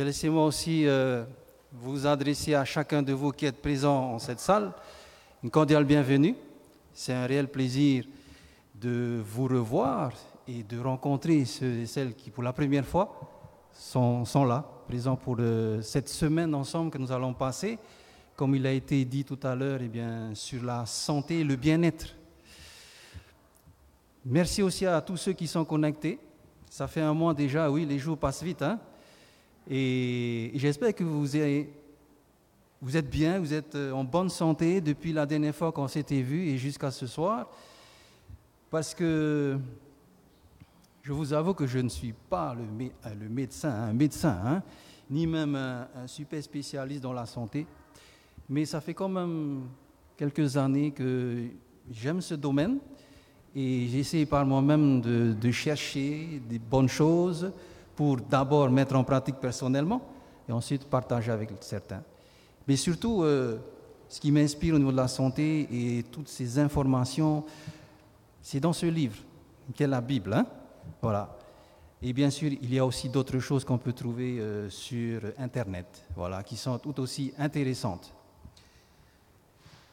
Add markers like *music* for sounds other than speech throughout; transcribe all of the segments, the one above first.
Bien, laissez-moi aussi euh, vous adresser à chacun de vous qui êtes présents en cette salle une cordiale bienvenue. C'est un réel plaisir de vous revoir et de rencontrer ceux et celles qui, pour la première fois, sont, là, présents pour euh, cette semaine ensemble que nous allons passer, comme il a été dit tout à l'heure, eh sur la santé et le bien-être. Merci aussi à tous ceux qui sont connectés. Ça fait un mois déjà, oui, les jours passent vite. Hein? Et j'espère que vous, êtes bien, vous êtes euh, en bonne santé depuis la dernière fois qu'on s'était vu et jusqu'à ce soir. Parce que je vous avoue que je ne suis pas le, euh, médecin, un médecin, hein, ni même un, super spécialiste dans la santé. Mais ça fait quand même quelques années que j'aime ce domaine et j'essaie par moi-même de, chercher des bonnes choses pour d'abord mettre en pratique personnellement et ensuite partager avec certains. Mais surtout, euh, ce qui m'inspire au niveau de la santé et toutes ces informations, c'est dans ce livre, qui est la Bible. Hein? Voilà. Et bien sûr, il y a aussi d'autres choses qu'on peut trouver euh, sur Internet, voilà, qui sont tout aussi intéressantes.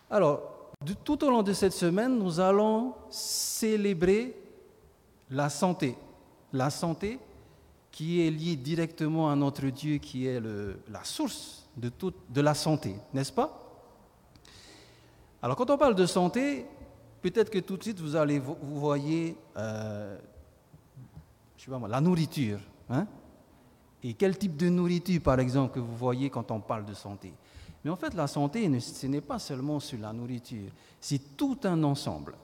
Alors, tout au long de cette semaine, nous allons célébrer la santé. La santé qui est liée directement à notre Dieu, qui est la source de, la santé, n'est-ce pas? Alors, quand on parle de santé, peut-être que tout de suite vous allez vous, voyez, euh, la nourriture. Hein? Et quel type de nourriture, par exemple, que vous voyez quand on parle de santé? Mais en fait, la santé, ce n'est pas seulement sur la nourriture, c'est tout un ensemble.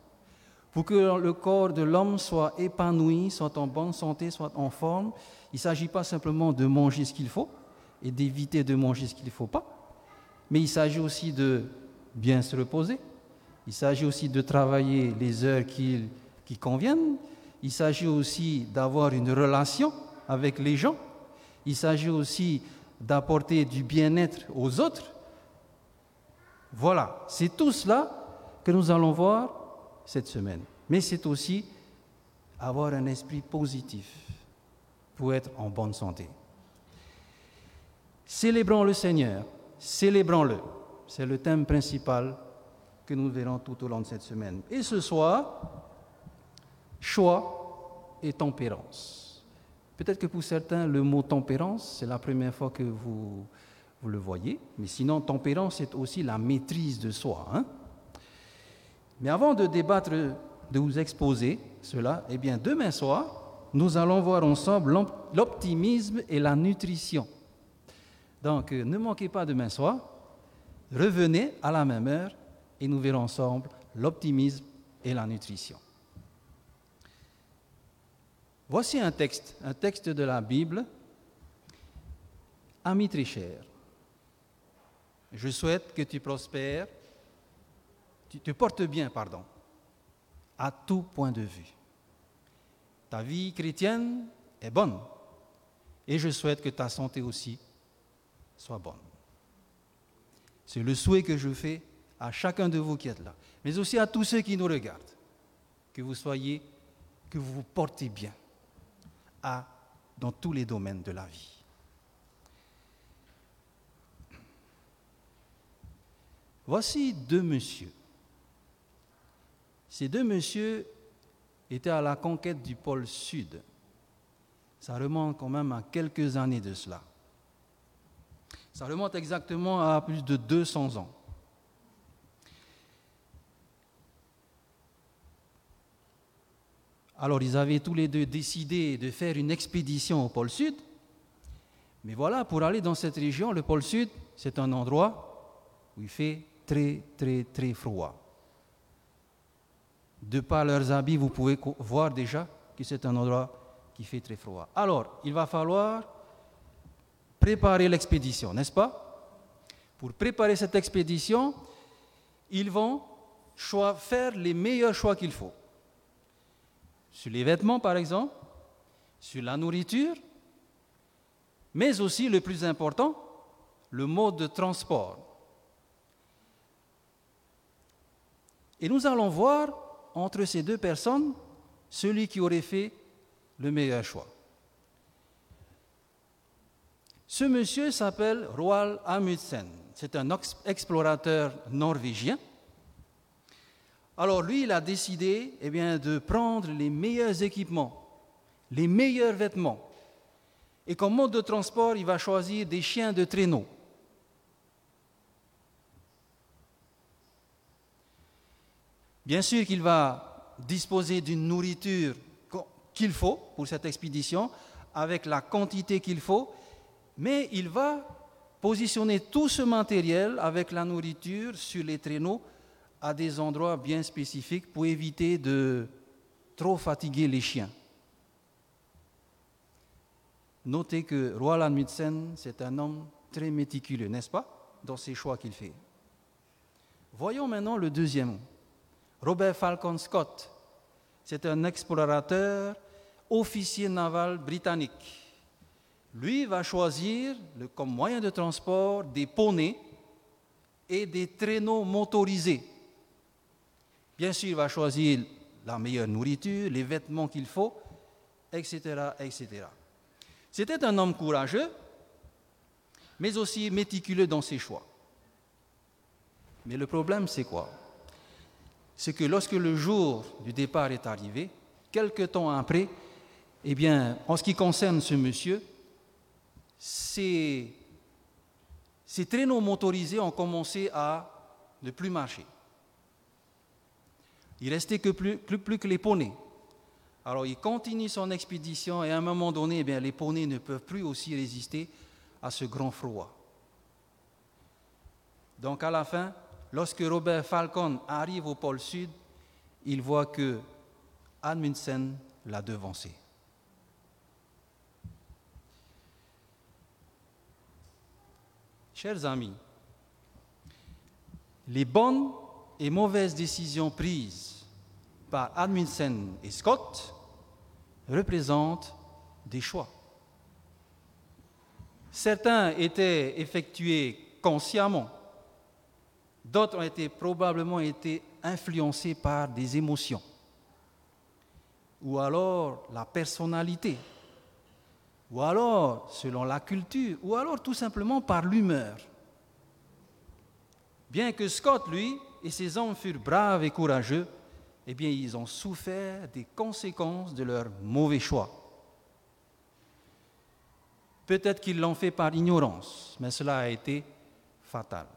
Pour que le corps de l'homme soit épanoui, soit en bonne santé, soit en forme, il ne s'agit pas simplement de manger ce qu'il faut et d'éviter de manger ce qu'il ne faut pas, mais il s'agit aussi de bien se reposer, il s'agit aussi de travailler les heures qui, qui conviennent, il s'agit aussi d'avoir une relation avec les gens, il s'agit aussi d'apporter du bien-être aux autres, voilà, c'est tout cela que nous allons voir cette semaine. Mais c'est aussi avoir un esprit positif pour être en bonne santé. Célébrons le Seigneur, célébrons-le. C'est le thème principal que nous verrons tout au long de cette semaine. Et ce soir, choix et tempérance. Peut-être que pour certains, le mot tempérance, c'est la première fois que vous vous le voyez. Mais sinon, tempérance, c'est aussi la maîtrise de soi. Hein Mais avant de débattre, de vous exposer cela, eh bien, demain soir, nous allons voir ensemble l'optimisme et la nutrition. Donc, euh, ne manquez pas demain soir, revenez à la même heure et nous verrons ensemble l'optimisme et la nutrition. Voici un texte, un texte de la Bible. Amis très chers, je souhaite que tu prospères, tu te portes bien, pardon, à tout point de vue. Ta vie chrétienne est bonne et je souhaite que ta santé aussi soit bonne. C'est le souhait que je fais à chacun de vous qui êtes là, mais aussi à tous ceux qui nous regardent, que vous soyez, que vous vous portez bien à, dans tous les domaines de la vie. Voici deux messieurs. Ces deux messieurs étaient à la conquête du pôle sud. Ça remonte quand même à quelques années de cela. Ça remonte exactement à plus de 200 ans. Alors ils avaient tous les deux décidé de faire une expédition au pôle sud. Mais voilà, pour aller dans cette région, le pôle sud, c'est un endroit où il fait très, très, très froid. De par leurs habits, vous pouvez voir déjà que c'est un endroit qui fait très froid. Alors, il va falloir préparer l'expédition, n'est-ce pas? Pour préparer cette expédition, ils vont faire les meilleurs choix qu'il faut. Sur les vêtements, par exemple, sur la nourriture, mais aussi, le plus important, le mode de transport. Et nous allons voir entre ces deux personnes celui qui aurait fait le meilleur choix. Ce monsieur s'appelle Roald Amundsen. C'est un explorateur norvégien. Alors lui, il a décidé eh bien, de prendre les meilleurs équipements, les meilleurs vêtements. Et comme mode de transport, il va choisir des chiens de traîneau. Bien sûr qu'il va disposer d'une nourriture qu'il faut pour cette expédition, avec la quantité qu'il faut, mais il va positionner tout ce matériel avec la nourriture sur les traîneaux à des endroits bien spécifiques pour éviter de trop fatiguer les chiens. Notez que Roland Amundsen, c'est un homme très méticuleux, n'est-ce pas, dans ses choix qu'il fait. Voyons maintenant le deuxième. Robert Falcon Scott, c'est un explorateur, officier naval britannique. Lui va choisir comme moyen de transport des poneys et des traîneaux motorisés. Bien sûr, il va choisir la meilleure nourriture, les vêtements qu'il faut, etc., etc. C'était un homme courageux, mais aussi méticuleux dans ses choix. Mais le problème, c'est quoi? C'est que lorsque le jour du départ est arrivé, quelque temps après, eh bien, en ce qui concerne ce monsieur, ces, ces traîneaux motorisés ont commencé à ne plus marcher. Il restait que plus, plus que les poneys. Alors il continue son expédition et à un moment donné, eh bien, les poneys ne peuvent plus aussi résister à ce grand froid. Donc à la fin, lorsque Robert Falcon arrive au pôle sud, il voit que Amundsen l'a devancé. Chers amis, les bonnes et mauvaises décisions prises par Amundsen et Scott représentent des choix. Certains étaient effectués consciemment, d'autres ont été probablement été influencés par des émotions, ou alors la personnalité, ou alors selon la culture, ou alors tout simplement par l'humeur. Bien que Scott, lui, et ses hommes furent braves et courageux, eh bien, ils ont souffert des conséquences de leur mauvais choix. Peut-être qu'ils l'ont fait par ignorance, mais cela a été fatal.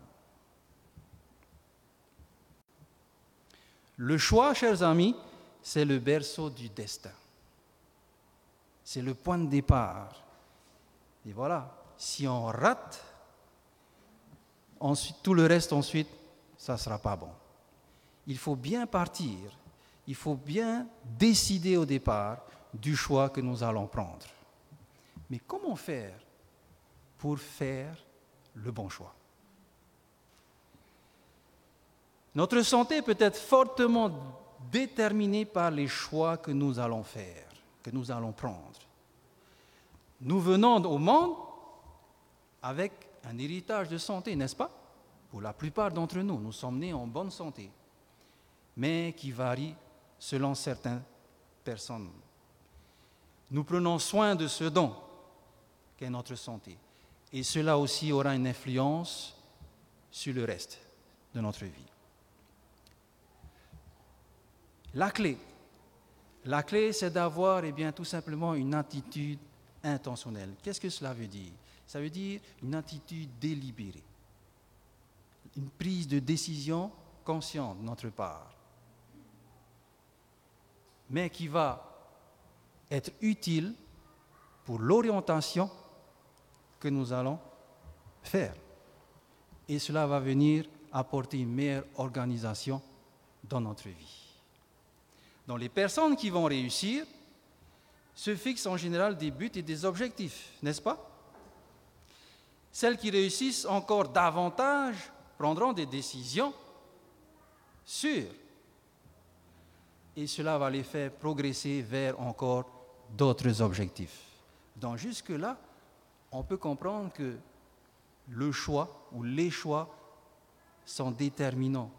Le choix, chers amis, c'est le berceau du destin. C'est le point de départ. Et voilà, si on rate, tout le reste ensuite, ça ne sera pas bon il faut bien partir, il faut bien décider au départ du choix que nous allons prendre. Mais comment faire pour faire le bon choix? Notre santé peut être fortement déterminée par les choix que nous allons faire, que nous allons prendre. Nous venons au monde avec un héritage de santé, n'est-ce pas? Pour la plupart d'entre nous, nous sommes nés en bonne santé mais qui varie selon certaines personnes. Nous prenons soin de ce don qu'est notre santé. Et cela aussi aura une influence sur le reste de notre vie. La clé, la clé, c'est d'avoir eh bien, tout simplement une attitude intentionnelle. Qu'est-ce que cela veut dire? Ça veut dire une attitude délibérée, une prise de décision consciente de notre part mais qui va être utile pour l'orientation que nous allons faire. Et cela va venir apporter une meilleure organisation dans notre vie. Donc les personnes qui vont réussir se fixent en général des buts et des objectifs, n'est-ce pas? Celles qui réussissent encore davantage prendront des décisions sûres et cela va les faire progresser vers encore d'autres objectifs. Donc jusque-là, on peut comprendre que le choix ou les choix sont déterminants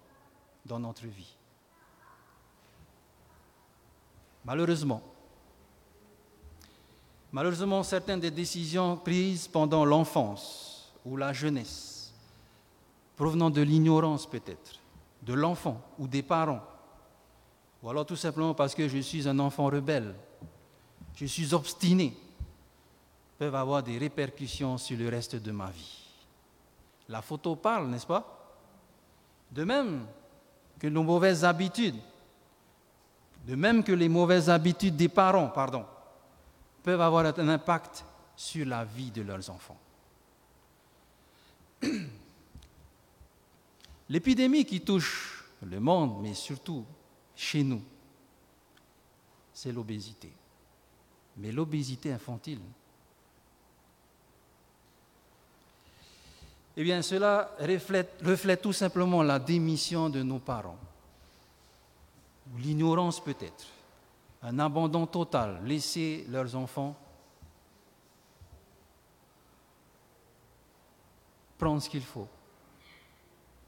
dans notre vie. Malheureusement, Malheureusement, certaines des décisions prises pendant l'enfance ou la jeunesse, provenant de l'ignorance peut-être, de l'enfant ou des parents, ou alors tout simplement parce que je suis un enfant rebelle, je suis obstiné, peuvent avoir des répercussions sur le reste de ma vie. La photo parle, n'est-ce pas? De même que nos mauvaises habitudes, de même que les mauvaises habitudes des parents, pardon, peuvent avoir un impact sur la vie de leurs enfants. *clears throat* L'épidémie qui touche le monde, mais surtout chez nous, c'est l'obésité. Mais l'obésité infantile. Eh bien, cela reflète, reflète tout simplement la démission de nos parents, l'ignorance peut-être, un abandon total, laisser leurs enfants prendre ce qu'il faut.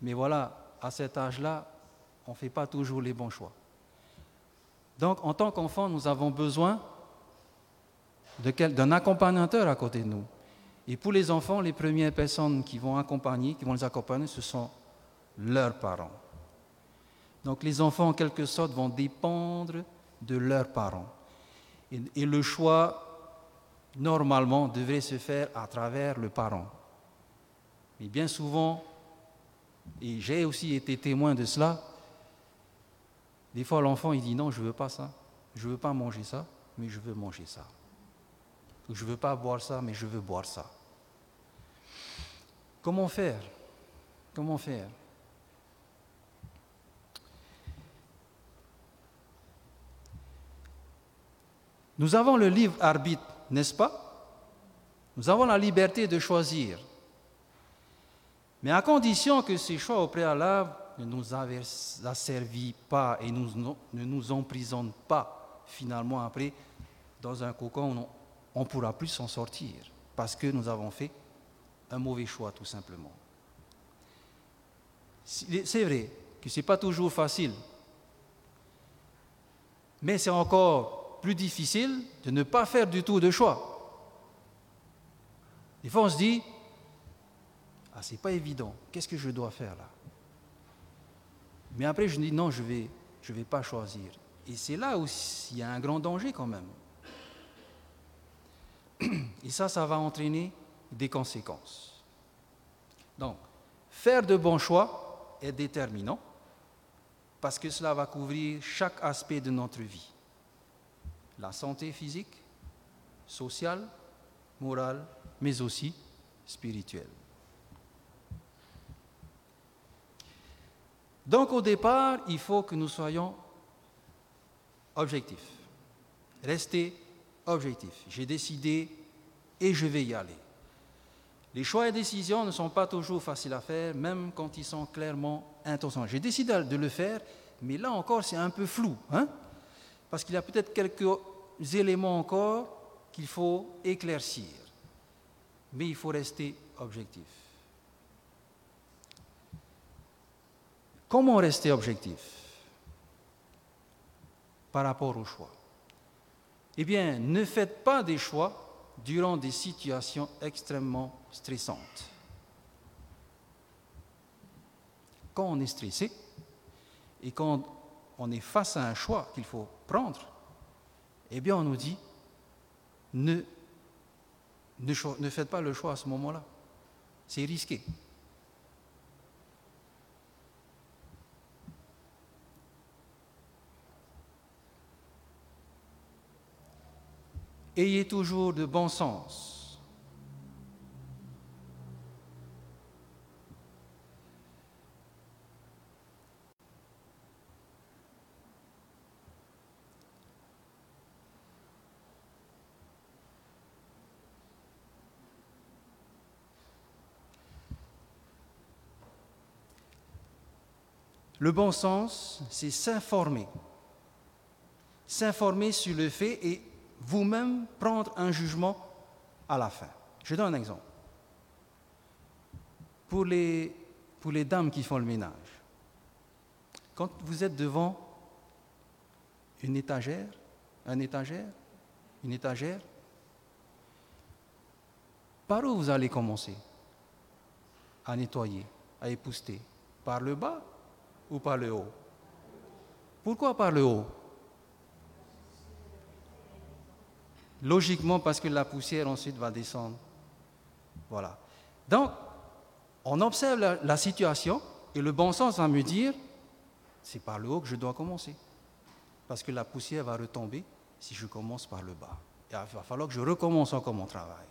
Mais voilà, à cet âge-là, on ne fait pas toujours les bons choix. Donc, en tant qu'enfant, nous avons besoin d'un accompagnateur à côté de nous. Et pour les enfants, les premières personnes qui vont accompagner, qui vont les accompagner, ce sont leurs parents. Donc les enfants, en quelque sorte, vont dépendre de leurs parents. Et, le choix, normalement, devrait se faire à travers le parent. Mais bien souvent, et j'ai aussi été témoin de cela, des fois l'enfant il dit non, je ne veux pas ça, je ne veux pas manger ça, mais je veux manger ça. Je ne veux pas boire ça, mais je veux boire ça. Comment faire? Comment faire? Nous avons le livre arbitre, n'est-ce pas? Nous avons la liberté de choisir. Mais à condition que ces choix au préalable ne nous asservissent pas et ne nous emprisonnent pas finalement après dans un cocon où on ne pourra plus s'en sortir parce que nous avons fait un mauvais choix tout simplement. C'est vrai que ce n'est pas toujours facile, mais c'est encore plus difficile de ne pas faire du tout de choix. Des fois on se dit, ah c'est pas évident, qu'est-ce que je dois faire là? Mais après je dis non, je vais, je vais pas choisir. Et c'est là où il y a un grand danger quand même. *clears throat* Et ça, ça va entraîner des conséquences. Donc, faire de bons choix est déterminant parce que cela va couvrir chaque aspect de notre vie. La santé physique, sociale, morale, mais aussi spirituelle. Donc au départ, il faut que nous soyons objectifs. Restez objectifs. J'ai décidé et je vais y aller. Les choix et décisions ne sont pas toujours faciles à faire, même quand ils sont clairement intentionnels. J'ai décidé de le faire, mais là encore, c'est un peu flou, hein? Parce qu'il y a peut-être quelques éléments encore qu'il faut éclaircir. Mais il faut rester objectif. Comment rester objectif par rapport au choix? Eh bien, ne faites pas des choix durant des situations extrêmement stressantes. Quand on est stressé et quand on est face à un choix qu'il faut prendre, eh bien on nous dit ne, faites pas le choix à ce moment-là. C'est risqué. Ayez toujours de bon sens. Le bon sens, c'est s'informer. S'informer sur le fait et vous-même prendre un jugement à la fin. Je donne un exemple. Pour les, dames qui font le ménage, quand vous êtes devant une étagère, un étagère, une étagère, Par où vous allez commencer à nettoyer, à épousseter? Par le bas ou par le haut? Pourquoi par le haut? Logiquement parce que la poussière ensuite va descendre. Voilà. Donc, on observe la, situation et le bon sens va me dire, c'est par le haut que je dois commencer. Parce que la poussière va retomber si je commence par le bas. il va falloir que je recommence encore mon travail.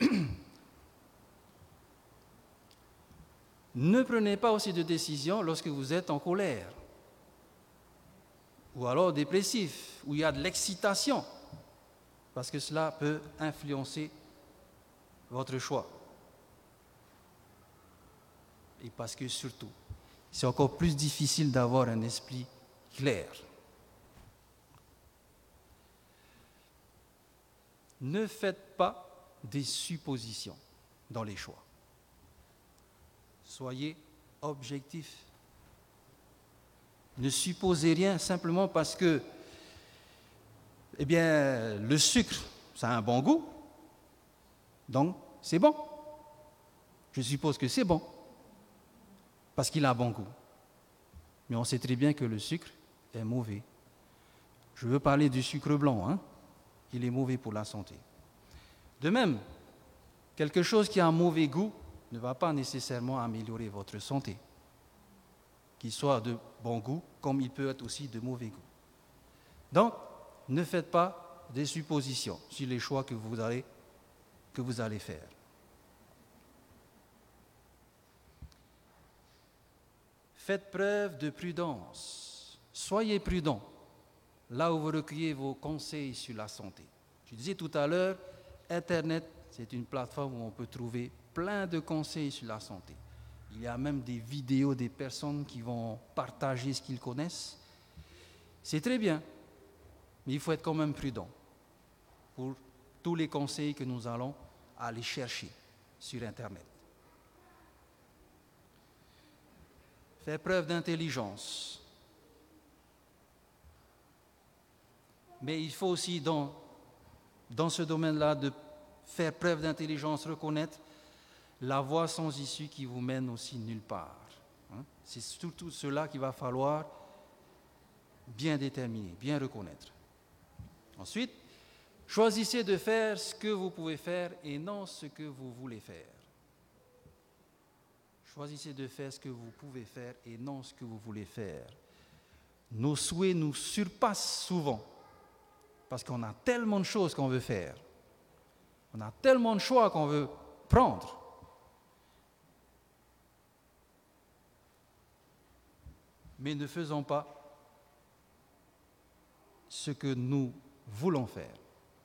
*clears throat* ne prenez pas aussi de décision lorsque vous êtes en colère ou alors dépressif, où il y a de l'excitation, parce que cela peut influencer votre choix. Et parce que surtout, c'est encore plus difficile d'avoir un esprit clair. Ne faites pas des suppositions dans les choix. Soyez objectif. Ne supposez rien simplement parce que, eh bien, le sucre, ça a un bon goût, donc c'est bon. Je suppose que c'est bon, parce qu'il a un bon goût. Mais on sait très bien que le sucre est mauvais. Je veux parler du sucre blanc, hein. il est mauvais pour la santé. De même, quelque chose qui a un mauvais goût ne va pas nécessairement améliorer votre santé, qu'il soit de bon goût comme il peut être aussi de mauvais goût. Donc, ne faites pas des suppositions sur les choix que vous allez, que vous allez faire. Faites preuve de prudence. Soyez prudent là où vous recueillez vos conseils sur la santé. Je disais tout à l'heure, Internet, c'est une plateforme où on peut trouver plein de conseils sur la santé. Il y a même des vidéos des personnes qui vont partager ce qu'ils connaissent. C'est très bien, mais il faut être quand même prudent pour tous les conseils que nous allons aller chercher sur Internet. Faire preuve d'intelligence. Mais il faut aussi dans dans ce domaine-là, de faire preuve d'intelligence, reconnaître la voie sans issue qui vous mène aussi nulle part. Hein. C'est surtout cela qu'il va falloir bien déterminer, bien reconnaître. Ensuite, choisissez de faire ce que vous pouvez faire et non ce que vous voulez faire. Choisissez de faire ce que vous pouvez faire et non ce que vous voulez faire. Nos souhaits nous surpassent souvent parce qu'on a tellement de choses qu'on veut faire. On a tellement de choix qu'on veut prendre. Mais ne faisons pas ce que nous voulons faire,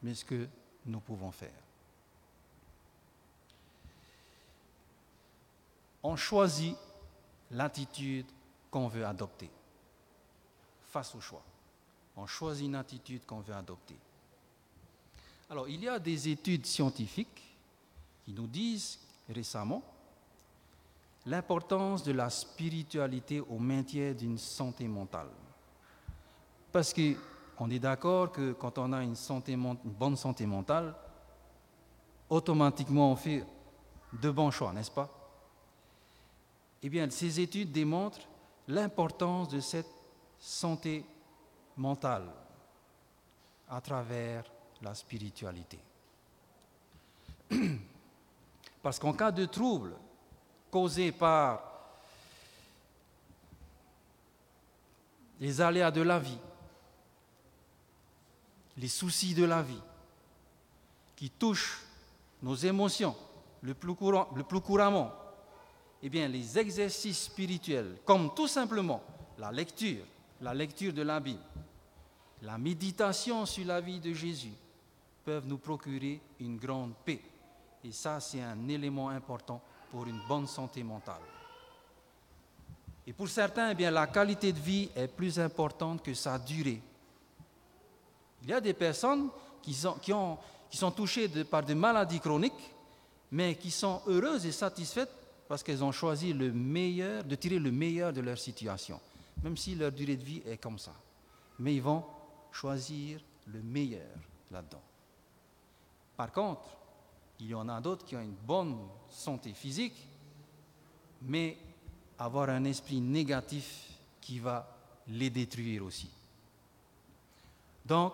mais ce que nous pouvons faire. On choisit l'attitude qu'on veut adopter face au choix on choisit une attitude qu'on veut adopter. Alors, il y a des études scientifiques qui nous disent récemment l'importance de la spiritualité au maintien d'une santé mentale. Parce qu'on est d'accord que quand on a une, santé, bonne santé mentale, automatiquement on fait de bons choix, n'est-ce pas? Eh bien, ces études démontrent l'importance de cette santé mentale à travers la spiritualité. *clears throat* Parce qu'en cas de trouble causé par les aléas de la vie, les soucis de la vie, qui touchent nos émotions le plus, le plus couramment, eh bien, les exercices spirituels, comme tout simplement la lecture, la lecture de la Bible, la méditation sur la vie de Jésus peuvent nous procurer une grande paix. Et ça, c'est un élément important pour une bonne santé mentale. Et pour certains, eh bien, la qualité de vie est plus importante que sa durée. Il y a des personnes qui sont, touchées par des maladies chroniques, mais qui sont heureuses et satisfaites parce qu'elles ont choisi le meilleur, de tirer le meilleur de leur situation, même si leur durée de vie est comme ça. Mais ils vont choisir le meilleur là-dedans. Par contre, Il y en a d'autres qui ont une bonne santé physique, mais avoir un esprit négatif qui va les détruire aussi. Donc,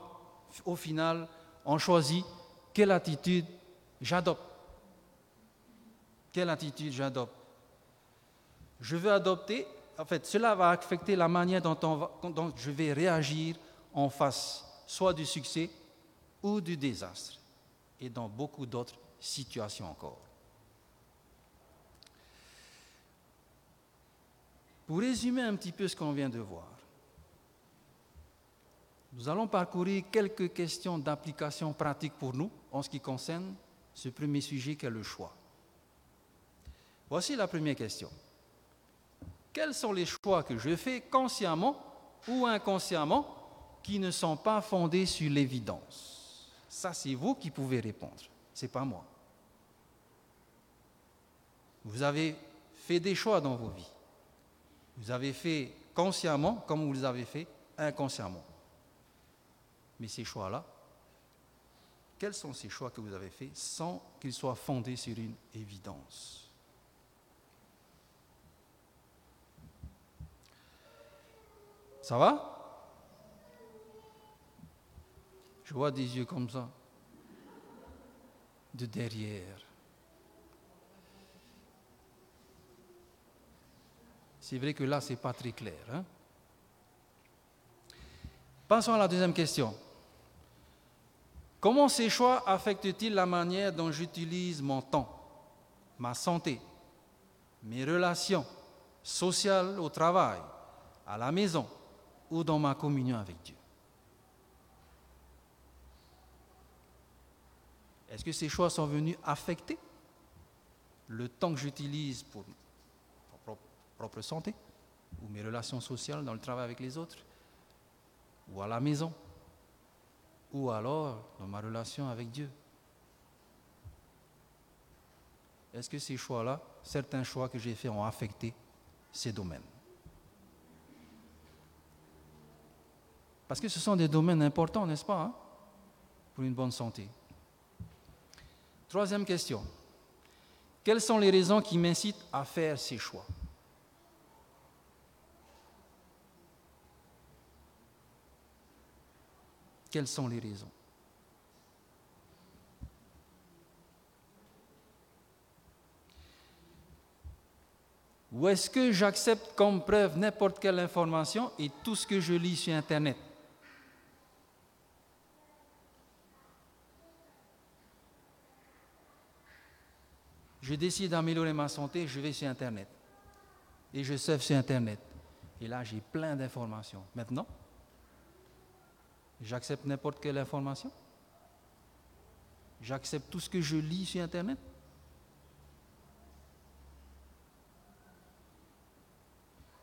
au final, on choisit quelle attitude j'adopte. Quelle attitude j'adopte Je veux adopter, en fait, cela va affecter la manière dont, je vais réagir en face, soit du succès ou du désastre, et dans beaucoup d'autres situations encore. Pour résumer un petit peu ce qu'on vient de voir, nous allons parcourir quelques questions d'application pratique pour nous en ce qui concerne ce premier sujet qu'est le choix. Voici la première question. Quels sont les choix que je fais consciemment ou inconsciemment qui ne sont pas fondés sur l'évidence? Ça, c'est vous qui pouvez répondre, n'est pas moi. Vous avez fait des choix dans vos vies. Vous avez fait consciemment comme vous les avez fait inconsciemment. Mais ces choix-là, quels sont ces choix que vous avez faits sans qu'ils soient fondés sur une évidence? Ça va? Je vois des yeux comme ça, de derrière. C'est vrai que là, ce n'est pas très clair. Hein? Passons à la deuxième question. Comment ces choix affectent-ils la manière dont j'utilise mon temps, ma santé, mes relations sociales au travail, à la maison ou dans ma communion avec Dieu? Est-ce que ces choix sont venus affecter le temps que j'utilise pour ma propre santé ou mes relations sociales dans le travail avec les autres ou à la maison ou alors dans ma relation avec Dieu? Est-ce que ces choix-là, certains choix que j'ai faits ont affecté ces domaines? Parce que ce sont des domaines importants, n'est-ce pas, hein, pour une bonne santé. Troisième question. Quelles sont les raisons qui m'incitent à faire ces choix? Quelles sont les raisons? Ou est-ce que j'accepte comme preuve n'importe quelle information et tout ce que je lis sur Internet? Je décide d'améliorer ma santé, je vais sur Internet. Et je surfe sur Internet. Et là, j'ai plein d'informations. Maintenant, J'accepte n'importe quelle information. J'accepte tout ce que je lis sur Internet.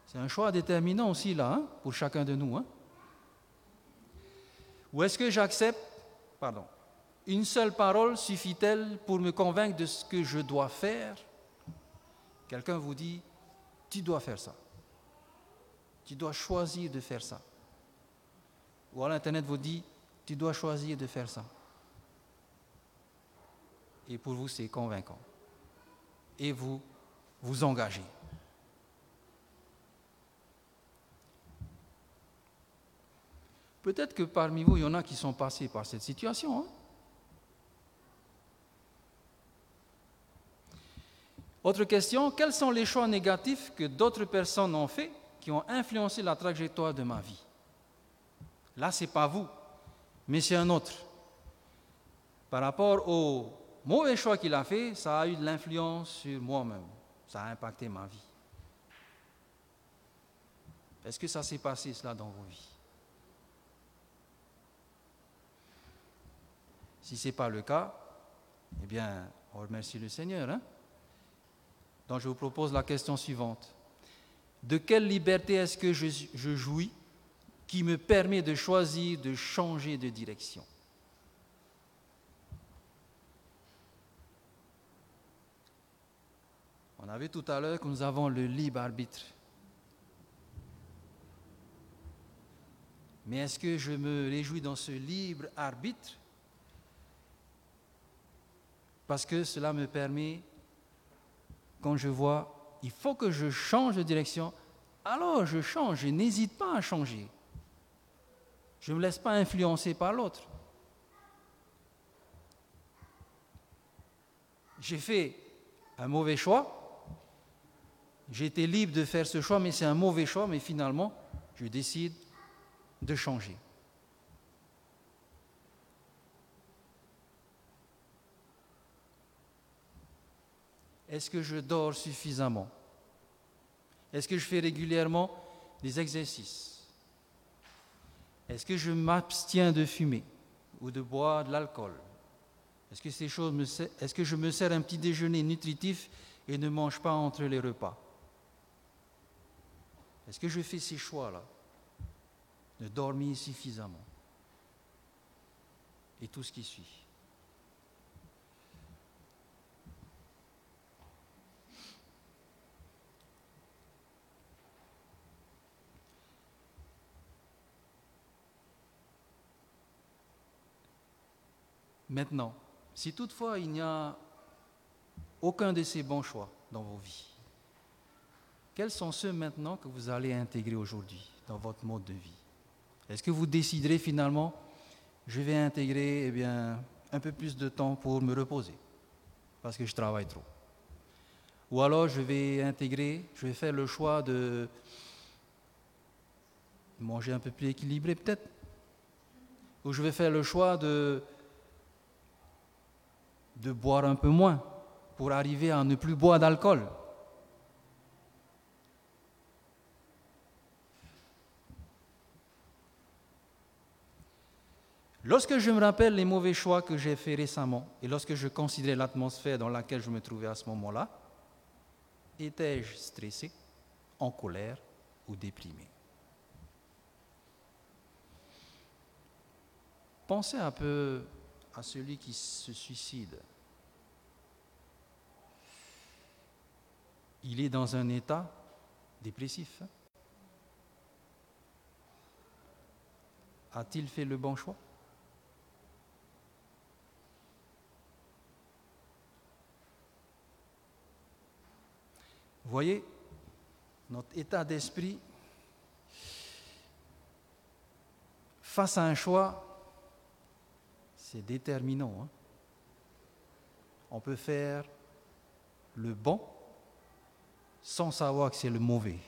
C'est un choix déterminant aussi là, hein, pour chacun de nous. Hein. Ou est-ce que j'accepte, pardon, une seule parole suffit-elle pour me convaincre de ce que je dois faire? Quelqu'un vous dit, tu dois faire ça. Tu dois choisir de faire ça. Ou alors Internet vous dit, tu dois choisir de faire ça. Et pour vous, c'est convaincant. Et vous vous engagez. Peut-être que parmi vous, il y en a qui sont passés par cette situation. Hein. Autre question, quels sont les choix négatifs que d'autres personnes ont faits qui ont influencé la trajectoire de ma vie? Là, ce n'est pas vous, mais c'est un autre. Par rapport au mauvais choix qu'il a fait, ça a eu de l'influence sur moi-même. Ça a impacté ma vie. Est-ce que ça s'est passé cela dans vos vies? Si ce n'est pas le cas, eh bien, on remercie le Seigneur. Hein? Donc je vous propose la question suivante. De quelle liberté est-ce que je, jouis qui me permet de choisir de changer de direction? On a vu tout à l'heure que nous avons le libre arbitre. Mais est-ce que je me réjouis dans ce libre arbitre? Parce que cela me permet, quand je vois, il faut que je change de direction, alors je change, je n'hésite pas à changer. Je ne me laisse pas influencer par l'autre. J'ai fait un mauvais choix. J'étais libre de faire ce choix, mais c'est un mauvais choix, mais finalement, je décide de changer. Est-ce que je dors suffisamment? Est-ce que je fais régulièrement des exercices? Est-ce que je m'abstiens de fumer ou de boire de l'alcool? Est-ce que ces choses me est-ce que je me sers un petit déjeuner nutritif et ne mange pas entre les repas? Est-ce que je fais ces choix-là? De dormir suffisamment? Et tout ce qui suit Maintenant, si toutefois il n'y a aucun de ces bons choix dans vos vies, quels sont ceux maintenant que vous allez intégrer aujourd'hui dans votre mode de vie? Est-ce que vous déciderez finalement, je vais intégrer eh bien, un peu plus de temps pour me reposer parce que je travaille trop? Ou alors je vais intégrer, je vais faire le choix de manger un peu plus équilibré peut-être? Ou je vais faire le choix de de boire un peu moins pour arriver à ne plus boire d'alcool. Lorsque je me rappelle les mauvais choix que j'ai faits récemment et lorsque je considérais l'atmosphère dans laquelle je me trouvais à ce moment-là, étais-je stressé, en colère ou déprimé? Pensez un peu à celui qui se suicide. Il est dans un état dépressif. A-t-il fait le bon choix? Voyez, notre état d'esprit face à un choix c'est déterminant. Hein. On peut faire le bon sans savoir que c'est le mauvais.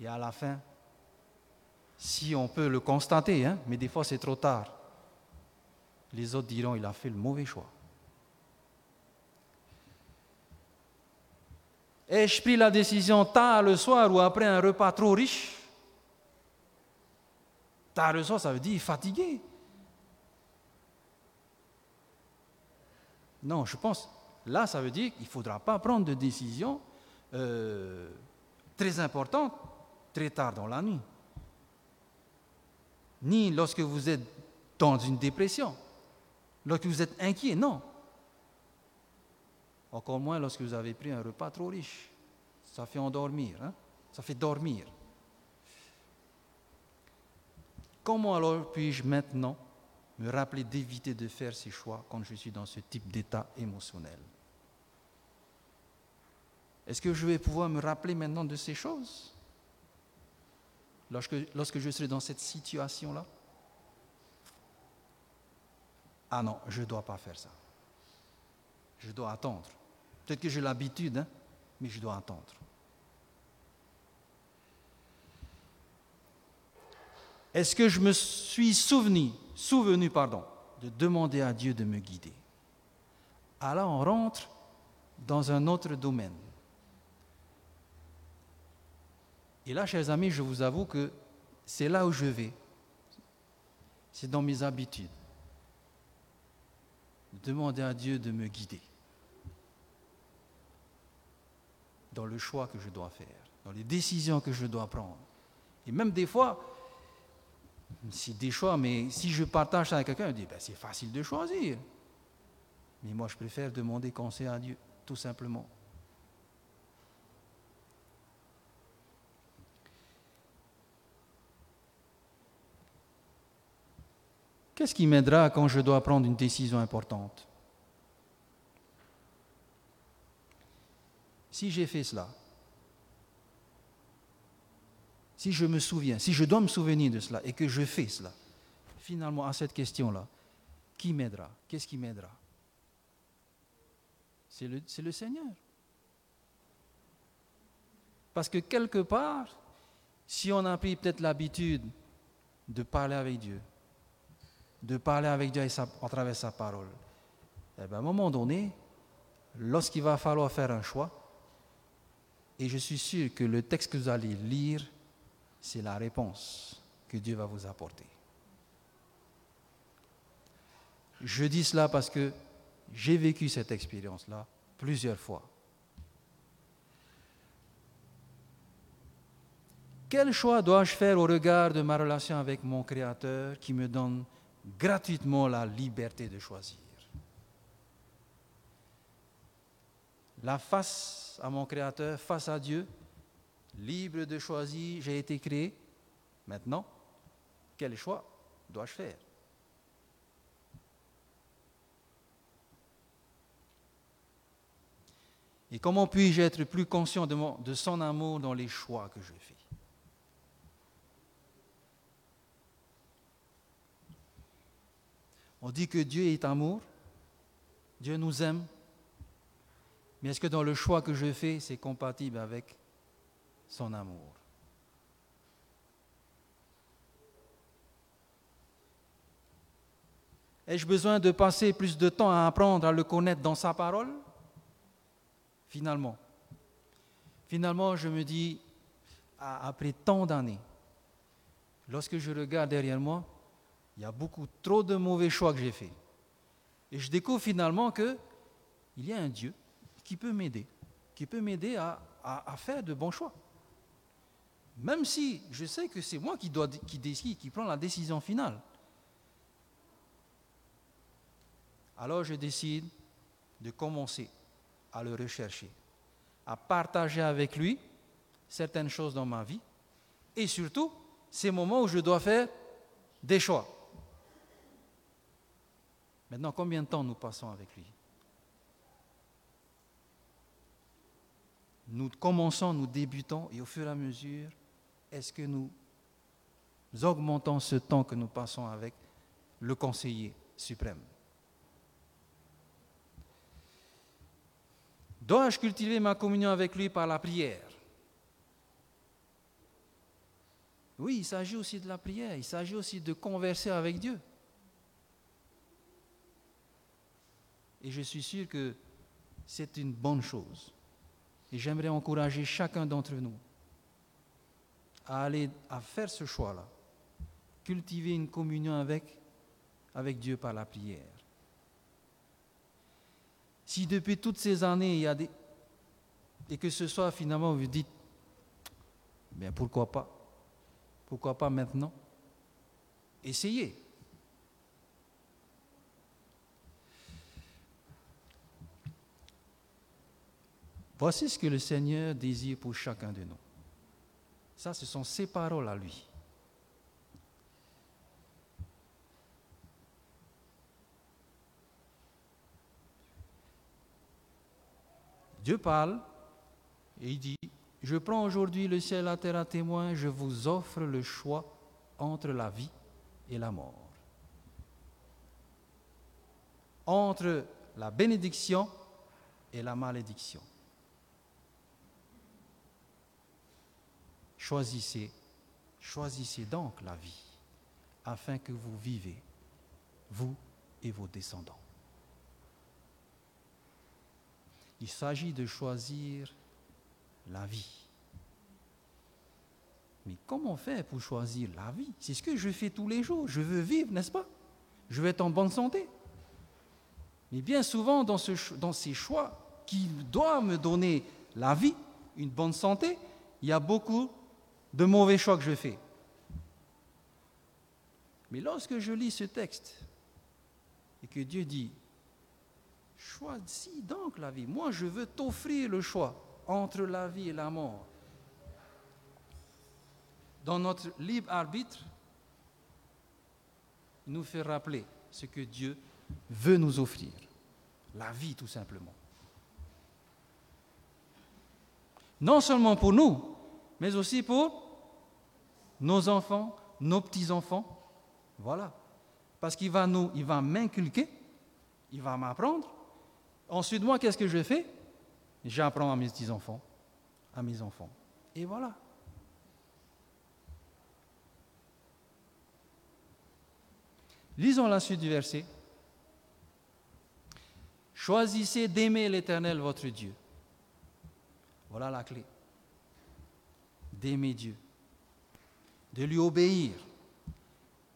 Et à la fin, si on peut le constater, hein, mais des fois c'est trop tard, les autres diront il a fait le mauvais choix. Ai-je pris la décision tard le soir ou après un repas trop riche? Tard le soir, ça veut dire fatigué. Non, je pense, là, ça veut dire qu'il ne faudra pas prendre de décision euh, très importante très tard dans la nuit. Ni lorsque vous êtes dans une dépression, lorsque vous êtes inquiet, non. Encore moins lorsque vous avez pris un repas trop riche. Ça fait endormir, hein? ça fait dormir. Comment alors puis-je maintenant me rappeler d'éviter de faire ces choix quand je suis dans ce type d'état émotionnel? Est-ce que je vais pouvoir me rappeler maintenant de ces choses lorsque, je serai dans cette situation-là? Ah non, je ne dois pas faire ça. Je dois attendre. Peut-être que j'ai l'habitude, hein, mais je dois attendre. Est-ce que je me suis souvenu, souvenu pardon, de demander à Dieu de me guider? Alors on rentre dans un autre domaine. Et là, chers amis, je vous avoue que c'est là où je vais. C'est dans mes habitudes. Demander à Dieu de me guider dans le choix que je dois faire, dans les décisions que je dois prendre. Et même des fois, c'est des choix, mais si je partage ça avec quelqu'un, il dit ben, c'est facile de choisir. Mais moi, je préfère demander conseil à Dieu, tout simplement. Qu'est-ce qui m'aidera quand je dois prendre une décision importante? Si j'ai fait cela, si je me souviens, si je dois me souvenir de cela et que je fais cela, finalement à cette question-là, qui m'aidera? Qu'est-ce qui m'aidera? C'est le, le Seigneur. Parce que quelque part, si on a pris peut-être l'habitude de parler avec Dieu, de parler avec Dieu à travers sa parole, eh bien, à un moment donné, lorsqu'il va falloir faire un choix, et je suis sûr que le texte que vous allez lire, c'est la réponse que Dieu va vous apporter. Je dis cela parce que j'ai vécu cette expérience-là plusieurs fois. Quel choix dois-je faire au regard de ma relation avec mon Créateur qui me donne gratuitement la liberté de choisir. La face à mon Créateur, face à Dieu, libre de choisir, j'ai été créé. Maintenant, quel choix dois-je faire? Et comment puis-je être plus conscient de, de son amour dans les choix que je fais? On dit que Dieu est amour, Dieu nous aime, mais est-ce que dans le choix que je fais, c'est compatible avec son amour? Ai-je besoin de passer plus de temps à apprendre à le connaître dans sa parole? Finalement. Finalement, je me dis, après tant d'années, lorsque je regarde derrière moi, il y a beaucoup trop de mauvais choix que j'ai faits. Et je découvre finalement qu'il y a un Dieu qui peut m'aider, qui peut m'aider à, faire de bons choix. Même si je sais que c'est moi qui, qui décide, qui prend la décision finale. Alors je décide de commencer à le rechercher, à partager avec lui certaines choses dans ma vie et surtout ces moments où je dois faire des choix. Maintenant, combien de temps nous passons avec lui? Nous commençons, nous débutons, et au fur et à mesure, est-ce que nous augmentons ce temps que nous passons avec le conseiller suprême? Dois-je cultiver ma communion avec lui par la prière? Oui, il s'agit aussi de la prière, il s'agit aussi de converser avec Dieu. Et je suis sûr que c'est une bonne chose. Et j'aimerais encourager chacun d'entre nous à aller à faire ce choix-là, cultiver une communion avec, avec Dieu par la prière. Si depuis toutes ces années, il y a des... Et que ce soit finalement, vous dites, bien pourquoi pas? Pourquoi pas maintenant? Essayez. Voici ce que le Seigneur désire pour chacun de nous. Ça, ce sont ses paroles à lui. Dieu parle et il dit, je prends aujourd'hui le ciel, la terre à témoin, je vous offre le choix entre la vie et la mort. Entre la bénédiction et la malédiction. Choisissez, choisissez donc la vie, afin que vous vivez, vous et vos descendants. Il s'agit de choisir la vie. Mais comment faire pour choisir la vie? C'est ce que je fais tous les jours. Je veux vivre, n'est-ce pas? Je veux être en bonne santé. Mais bien souvent, dans, ce, dans ces choix qui doivent me donner la vie, une bonne santé, il y a beaucoup de mauvais choix que je fais. Mais lorsque je lis ce texte et que Dieu dit, choisis donc la vie, moi je veux t'offrir le choix entre la vie et la mort. Dans notre libre arbitre, nous fait rappeler ce que Dieu veut nous offrir. La vie, tout simplement. Non seulement pour nous, mais aussi pour nos enfants, nos petits-enfants. Voilà. Parce qu'il va nous, il va m'inculquer, il va m'apprendre. Ensuite, moi, qu'est-ce que je fais? J'apprends à mes petits-enfants, à mes enfants. Et voilà. Lisons la suite du verset. Choisissez d'aimer l'Éternel votre Dieu. Voilà la clé. D'aimer Dieu, de lui obéir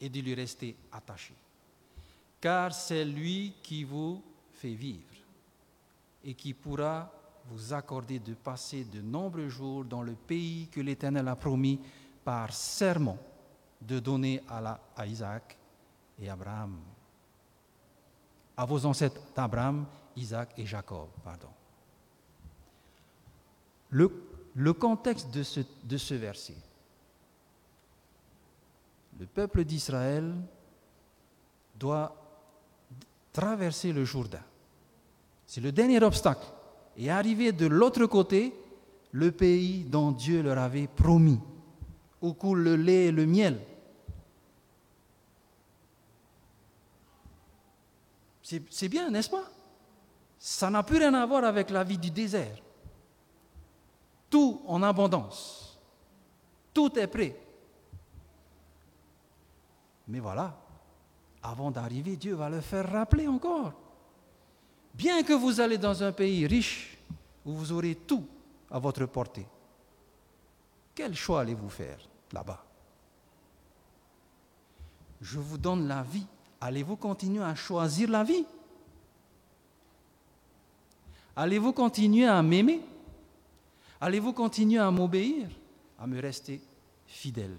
et de lui rester attaché. Car c'est lui qui vous fait vivre et qui pourra vous accorder de passer de nombreux jours dans le pays que l'Éternel a promis par serment de donner à, Isaac et Abraham, à vos ancêtres Abraham, Isaac et Jacob. Pardon. Le, contexte de ce verset, le peuple d'Israël doit traverser le Jourdain. C'est le dernier obstacle. Et arriver de l'autre côté, le pays dont Dieu leur avait promis, où coule le lait et le miel. C'est bien, n'est-ce pas? Ça n'a plus rien à voir avec la vie du désert. Tout en abondance. Tout est prêt. Mais voilà, avant d'arriver, Dieu va le faire rappeler encore. Bien que vous allez dans un pays riche, où vous aurez tout à votre portée, quel choix allez-vous faire là-bas? Je vous donne la vie. Allez-vous continuer à choisir la vie? Allez-vous continuer à m'aimer? Allez-vous continuer à m'obéir, à me rester fidèle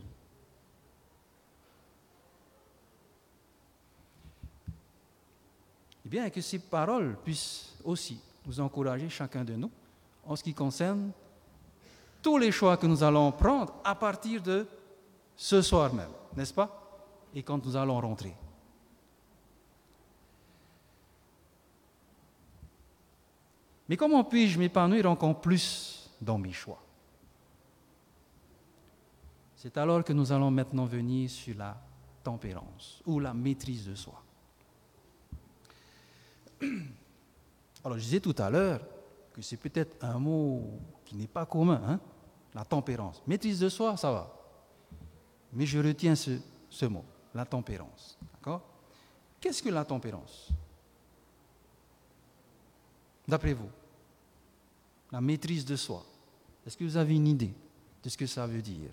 bien, que ces paroles puissent aussi nous encourager, chacun de nous, en ce qui concerne tous les choix que nous allons prendre à partir de ce soir même, n'est-ce pas? Et quand nous allons rentrer. Mais comment puis-je m'épanouir encore plus dans mes choix? C'est alors que nous allons maintenant venir sur la tempérance ou la maîtrise de soi. *clears throat* Alors, je disais tout à l'heure que c'est peut-être un mot qui n'est pas commun, hein, la tempérance. Maîtrise de soi, ça va. Mais je retiens ce, mot, la tempérance. D'accord? Qu'est-ce que la tempérance? D'après vous, la maîtrise de soi. Est-ce que vous avez une idée de ce que ça veut dire?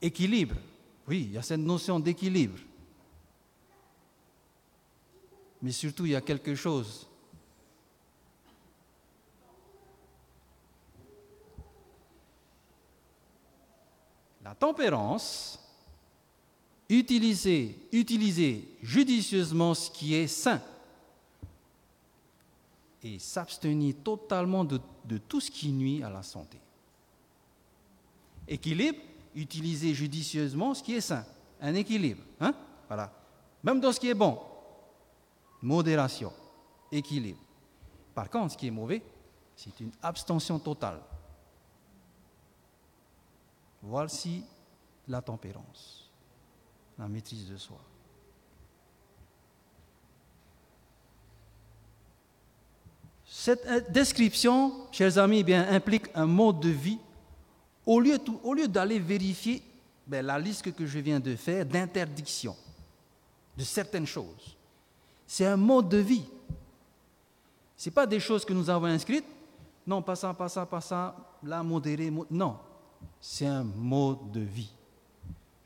Équilibre. Oui, il y a cette notion d'équilibre. Mais surtout, il y a quelque chose. La tempérance, utiliser, judicieusement ce qui est sain et s'abstenir totalement de, de, tout ce qui nuit à la santé. Équilibre, utiliser judicieusement ce qui est sain. Un équilibre. Hein? Voilà. Même dans ce qui est bon modération, équilibre. Par contre, ce qui est mauvais, c'est une abstention totale. Voici la tempérance, la maîtrise de soi. Cette euh, description, chers amis, eh bien, implique un mode de vie. Au lieu, au lieu d'aller vérifier ben, la liste que je viens de faire d'interdiction de certaines choses, c'est un mode de vie. Ce n'est pas des choses que nous avons inscrites. Non, pas ça, pas ça, pas ça, là, modéré. Non, c'est un mode de vie.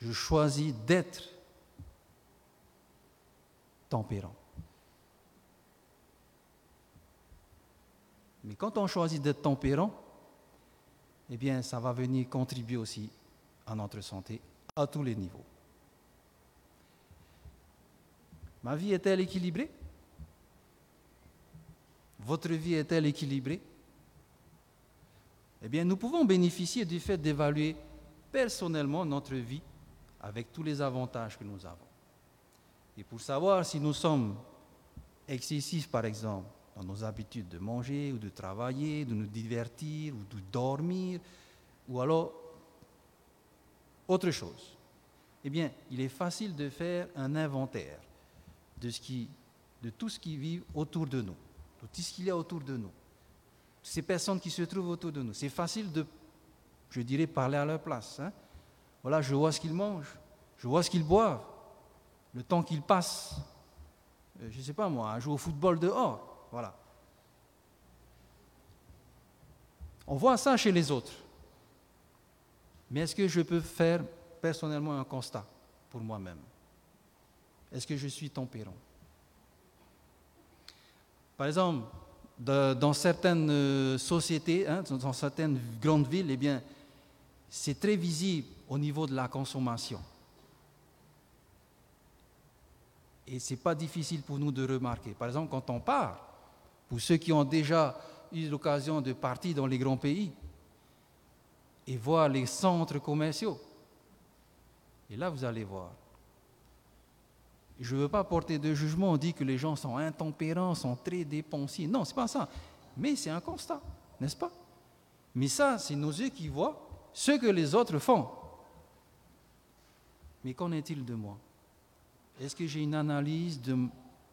Je choisis d'être tempérant. Mais quand on choisit d'être tempérant, eh bien, ça va venir contribuer aussi à notre santé à tous les niveaux. Ma vie est-elle équilibrée? Votre vie est-elle équilibrée? Eh bien, nous pouvons bénéficier du fait d'évaluer personnellement notre vie avec tous les avantages que nous avons. Et pour savoir si nous sommes excessifs, par exemple, dans nos habitudes de manger ou de travailler, de nous divertir ou de dormir, ou alors autre chose, eh bien, il est facile de faire un inventaire de, tout ce qui vit autour de nous, de tout ce qu'il y a autour de nous, ces personnes qui se trouvent autour de nous. C'est facile de, je dirais, parler à leur place. Hein. Voilà, je vois ce qu'ils mangent, je vois ce qu'ils boivent, le temps qu'ils passent, euh, je ne sais pas moi, à jouer au football dehors. Voilà. On voit ça chez les autres. Mais est-ce que je peux faire personnellement un constat pour moi-même? Est-ce que je suis tempérant? Par exemple, dans certaines euh, sociétés, hein, dans certaines grandes villes, eh bien, c'est très visible au niveau de la consommation. Et ce n'est pas difficile pour nous de remarquer. Par exemple, quand on part, pour ceux qui ont déjà eu l'occasion de partir dans les grands pays et voir les centres commerciaux, et là vous allez voir. Je ne veux pas porter de jugement, on dit que les gens sont intempérants, sont très dépensiers. Non, ce n'est pas ça. Mais c'est un constat, n'est-ce pas? Mais ça, c'est nos yeux qui voient ce que les autres font. Mais qu'en est-il de moi? Est-ce que j'ai une analyse de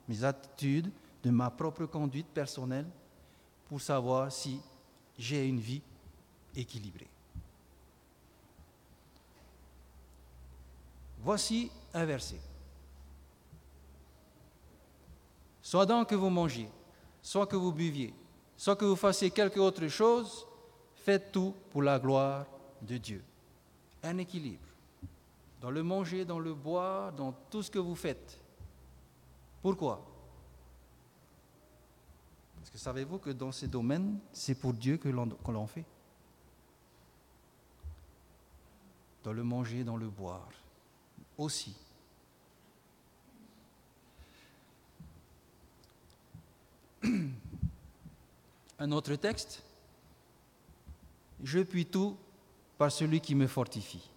mes attitudes, de ma propre conduite personnelle pour savoir si j'ai une vie équilibrée? Voici un verset. Soit donc que vous mangiez, soit que vous buviez, soit que vous fassiez quelque autre chose, faites tout pour la gloire de Dieu. Un équilibre. Dans le manger, dans le boire, dans tout ce que vous faites. Pourquoi? Parce que savez-vous que dans ces domaines, c'est pour Dieu que l'on fait? Dans le manger, dans le boire aussi. *clears throat* Un autre texte, je puis tout par celui qui me fortifie.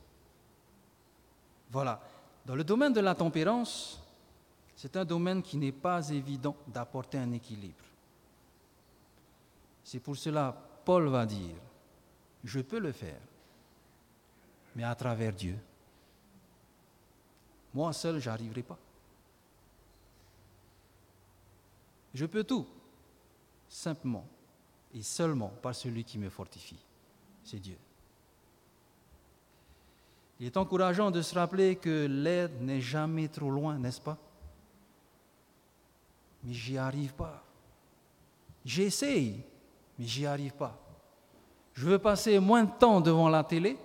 Voilà. Dans le domaine de la tempérance, c'est un domaine qui n'est pas évident d'apporter un équilibre. C'est pour cela, Paul va dire, je peux le faire, mais à travers Dieu. Moi seul, je arriverai pas. Je peux tout, simplement et seulement par celui qui me fortifie. C'est Dieu. Il est encourageant de se rappeler que l'aide n'est jamais trop loin, n'est-ce pas? Mais j'y arrive pas. J'essaye, mais j'y arrive pas. Je veux passer moins de temps devant la télé,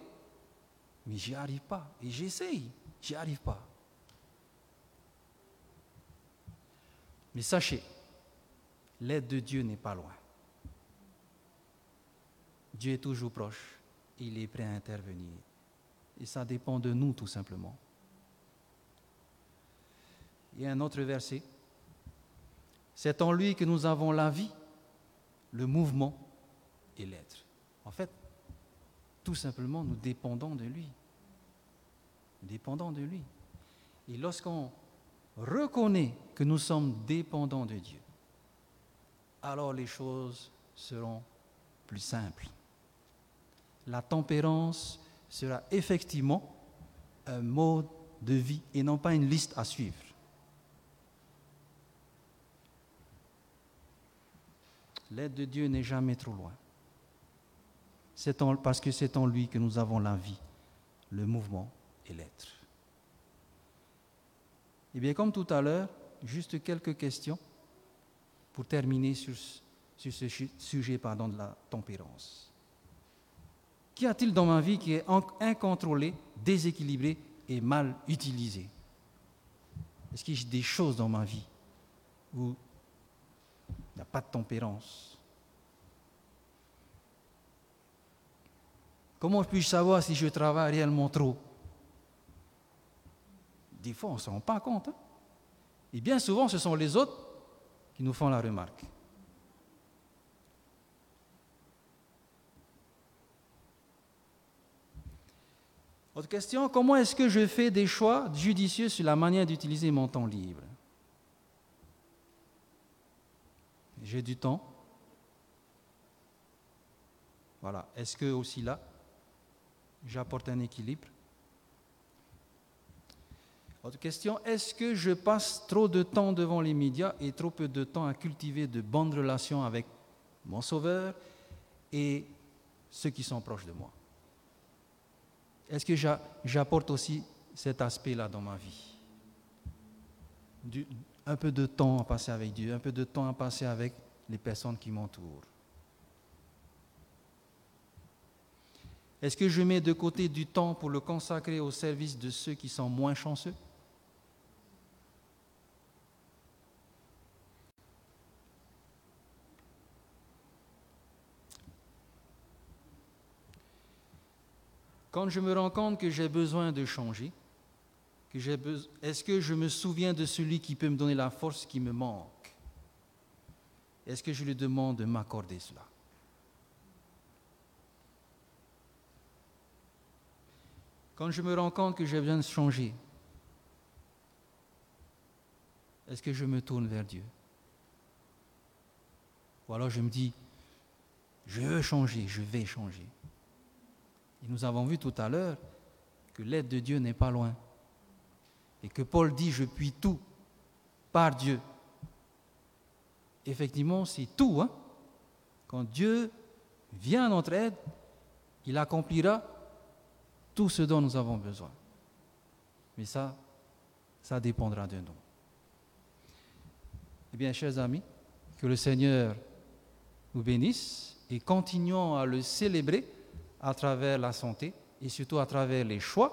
mais j'y arrive pas. Et j'essaye, j'y arrive pas. Mais sachez, l'aide de Dieu n'est pas loin. Dieu est toujours proche, il est prêt à intervenir. Et ça dépend de nous tout simplement. Il y a un autre verset. C'est en lui que nous avons la vie, le mouvement et l'être. En fait, tout simplement, nous dépendons de lui. Dépendons de lui. Et lorsqu'on reconnaît que nous sommes dépendants de Dieu, alors les choses seront plus simples. La tempérance sera effectivement un mode de vie et non pas une liste à suivre. L'aide de Dieu n'est jamais trop loin. C'est parce que c'est en lui que nous avons la vie, le mouvement et l'être. Eh bien, comme tout à l'heure, juste quelques questions pour terminer sur, ce sujet pardon, de la tempérance. Qu'y a-t-il dans ma vie qui est incontrôlé, déséquilibré et mal utilisé? Est-ce qu'il y a des choses dans ma vie où il n'y a pas de tempérance? Comment puis-je savoir si je travaille réellement trop? Des fois, on ne s'en rend pas compte. Hein. Et bien souvent, ce sont les autres qui nous font la remarque. Autre question, comment est-ce que je fais des choix judicieux sur la manière d'utiliser mon temps libre? J'ai du temps. Voilà. Est-ce que aussi là, j'apporte un équilibre? Autre question, est-ce que je passe trop de temps devant les médias et trop peu de temps à cultiver de bonnes relations avec mon Sauveur et ceux qui sont proches de moi? Est-ce que j'apporte aussi cet aspect-là dans ma vie? Un peu de temps à passer avec Dieu, un peu de temps à passer avec les personnes qui m'entourent. Est-ce que je mets de côté du temps pour le consacrer au service de ceux qui sont moins chanceux? Quand je me rends compte que j'ai besoin de changer, est-ce que je me souviens de celui qui peut me donner la force qui me manque? Est-ce que je lui demande de m'accorder cela? Quand je me rends compte que j'ai besoin de changer, est-ce que je me tourne vers Dieu? Ou alors je me dis, je veux changer, je vais changer. Et nous avons vu tout à l'heure que l'aide de Dieu n'est pas loin. Et que Paul dit, je puis tout par Dieu. Effectivement, c'est tout. Hein? Quand Dieu vient à notre aide, il accomplira tout ce dont nous avons besoin. Mais ça, ça dépendra de nous. Eh bien, chers amis, que le Seigneur nous bénisse et continuons à le célébrer à travers la santé et surtout à travers les choix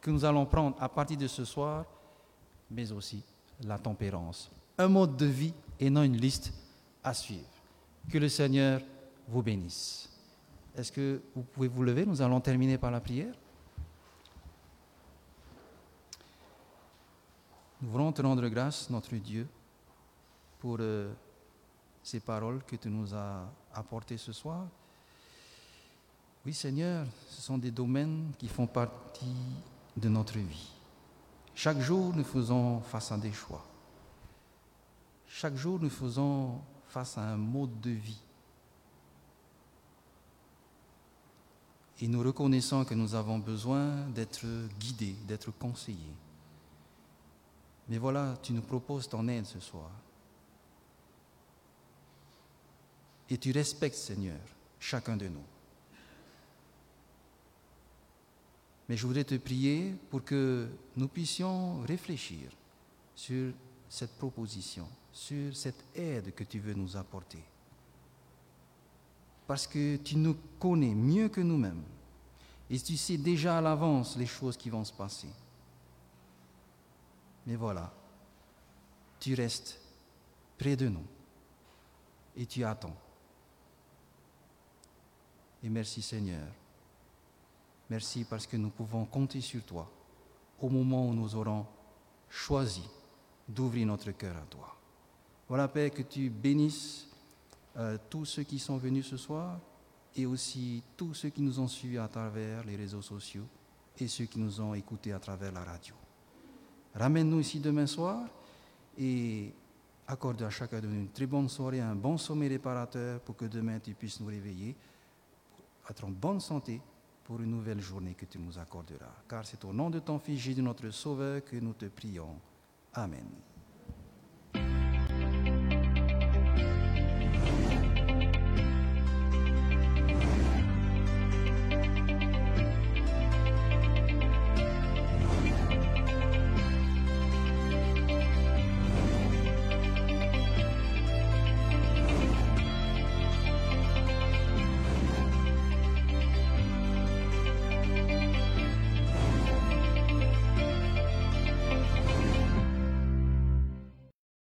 que nous allons prendre à partir de ce soir, mais aussi la tempérance. Un mode de vie et non une liste à suivre. Que le Seigneur vous bénisse. Est-ce que vous pouvez vous lever? Nous allons terminer par la prière. Nous voulons te rendre grâce, notre Dieu, pour euh, ces paroles que tu nous as apportées ce soir. Oui Seigneur, ce sont des domaines qui font partie de notre vie. Chaque jour, nous faisons face à des choix. Chaque jour, nous faisons face à un mode de vie. Et nous reconnaissons que nous avons besoin d'être guidés, d'être conseillés. Mais voilà, tu nous proposes ton aide ce soir. Et tu respectes, Seigneur, chacun de nous. Mais je voudrais te prier pour que nous puissions réfléchir sur cette proposition, sur cette aide que tu veux nous apporter. Parce que tu nous connais mieux que nous-mêmes. Et tu sais déjà à l'avance les choses qui vont se passer. Mais voilà, tu restes près de nous et tu attends. Et merci Seigneur Merci parce que nous pouvons compter sur toi au moment où nous aurons choisi d'ouvrir notre cœur à toi. Voilà, Père, que tu bénisses euh, tous ceux qui sont venus ce soir et aussi tous ceux qui nous ont suivis à travers les réseaux sociaux et ceux qui nous ont écoutés à travers la radio. Ramène-nous ici demain soir et accorde à chacun de nous une très bonne soirée, un bon sommet réparateur pour que demain tu puisses nous réveiller, être en bonne santé pour une nouvelle journée que tu nous accorderas. Car c'est au nom de ton Fils Jésus, notre Sauveur, que nous te prions. Amen.